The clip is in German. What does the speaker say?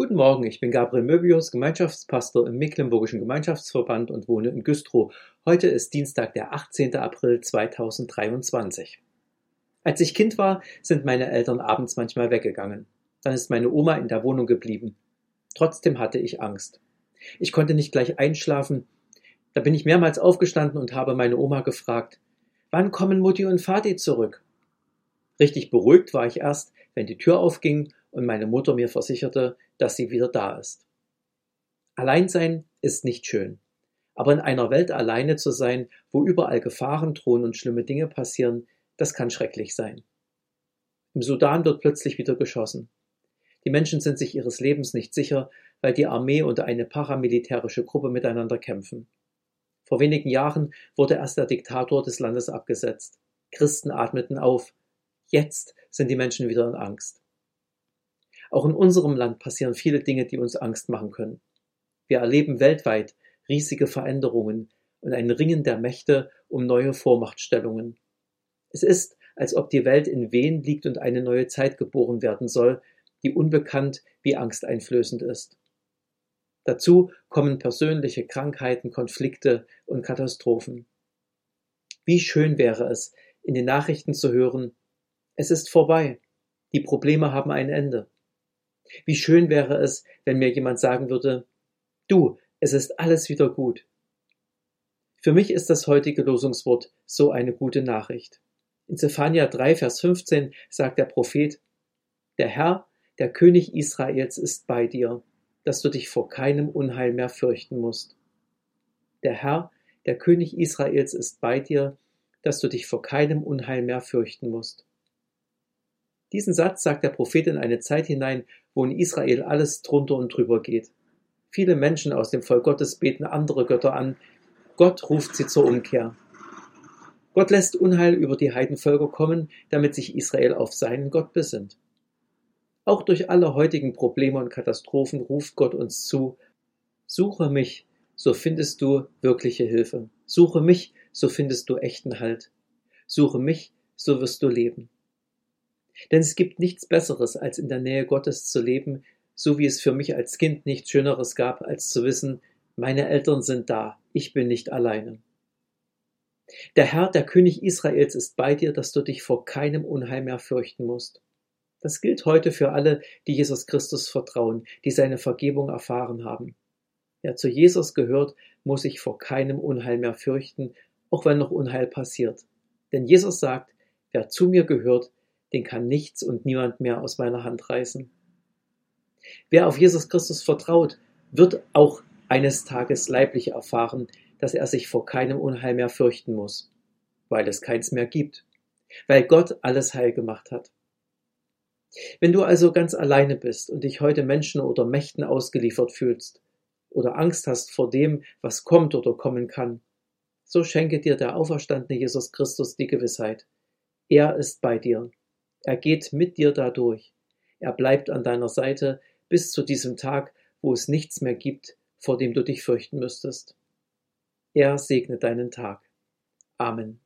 Guten Morgen, ich bin Gabriel Möbius, Gemeinschaftspastor im Mecklenburgischen Gemeinschaftsverband und wohne in Güstrow. Heute ist Dienstag, der 18. April 2023. Als ich Kind war, sind meine Eltern abends manchmal weggegangen. Dann ist meine Oma in der Wohnung geblieben. Trotzdem hatte ich Angst. Ich konnte nicht gleich einschlafen. Da bin ich mehrmals aufgestanden und habe meine Oma gefragt, wann kommen Mutti und Vati zurück? Richtig beruhigt war ich erst, wenn die Tür aufging und meine Mutter mir versicherte, dass sie wieder da ist. Alleinsein ist nicht schön. Aber in einer Welt alleine zu sein, wo überall Gefahren drohen und schlimme Dinge passieren, das kann schrecklich sein. Im Sudan wird plötzlich wieder geschossen. Die Menschen sind sich ihres Lebens nicht sicher, weil die Armee und eine paramilitärische Gruppe miteinander kämpfen. Vor wenigen Jahren wurde erst der Diktator des Landes abgesetzt. Christen atmeten auf. Jetzt sind die Menschen wieder in Angst. Auch in unserem Land passieren viele Dinge, die uns Angst machen können. Wir erleben weltweit riesige Veränderungen und ein Ringen der Mächte um neue Vormachtstellungen. Es ist, als ob die Welt in Wehen liegt und eine neue Zeit geboren werden soll, die unbekannt wie angsteinflößend ist. Dazu kommen persönliche Krankheiten, Konflikte und Katastrophen. Wie schön wäre es, in den Nachrichten zu hören, es ist vorbei, die Probleme haben ein Ende. Wie schön wäre es, wenn mir jemand sagen würde, du, es ist alles wieder gut. Für mich ist das heutige Losungswort so eine gute Nachricht. In Zephania 3, Vers 15 sagt der Prophet, der Herr, der König Israels ist bei dir, dass du dich vor keinem Unheil mehr fürchten musst. Der Herr, der König Israels ist bei dir, dass du dich vor keinem Unheil mehr fürchten musst. Diesen Satz sagt der Prophet in eine Zeit hinein, wo in Israel alles drunter und drüber geht. Viele Menschen aus dem Volk Gottes beten andere Götter an. Gott ruft sie zur Umkehr. Gott lässt Unheil über die Heidenvölker kommen, damit sich Israel auf seinen Gott besinnt. Auch durch alle heutigen Probleme und Katastrophen ruft Gott uns zu, suche mich, so findest du wirkliche Hilfe. Suche mich, so findest du echten Halt. Suche mich, so wirst du leben. Denn es gibt nichts Besseres, als in der Nähe Gottes zu leben, so wie es für mich als Kind nichts Schöneres gab, als zu wissen, meine Eltern sind da, ich bin nicht alleine. Der Herr, der König Israels, ist bei dir, dass du dich vor keinem Unheil mehr fürchten musst. Das gilt heute für alle, die Jesus Christus vertrauen, die seine Vergebung erfahren haben. Wer zu Jesus gehört, muss sich vor keinem Unheil mehr fürchten, auch wenn noch Unheil passiert. Denn Jesus sagt, wer zu mir gehört, den kann nichts und niemand mehr aus meiner Hand reißen. Wer auf Jesus Christus vertraut, wird auch eines Tages leiblich erfahren, dass er sich vor keinem Unheil mehr fürchten muss, weil es keins mehr gibt, weil Gott alles heil gemacht hat. Wenn du also ganz alleine bist und dich heute Menschen oder Mächten ausgeliefert fühlst oder Angst hast vor dem, was kommt oder kommen kann, so schenke dir der auferstandene Jesus Christus die Gewissheit. Er ist bei dir. Er geht mit dir dadurch. Er bleibt an deiner Seite bis zu diesem Tag, wo es nichts mehr gibt, vor dem du dich fürchten müsstest. Er segne deinen Tag. Amen.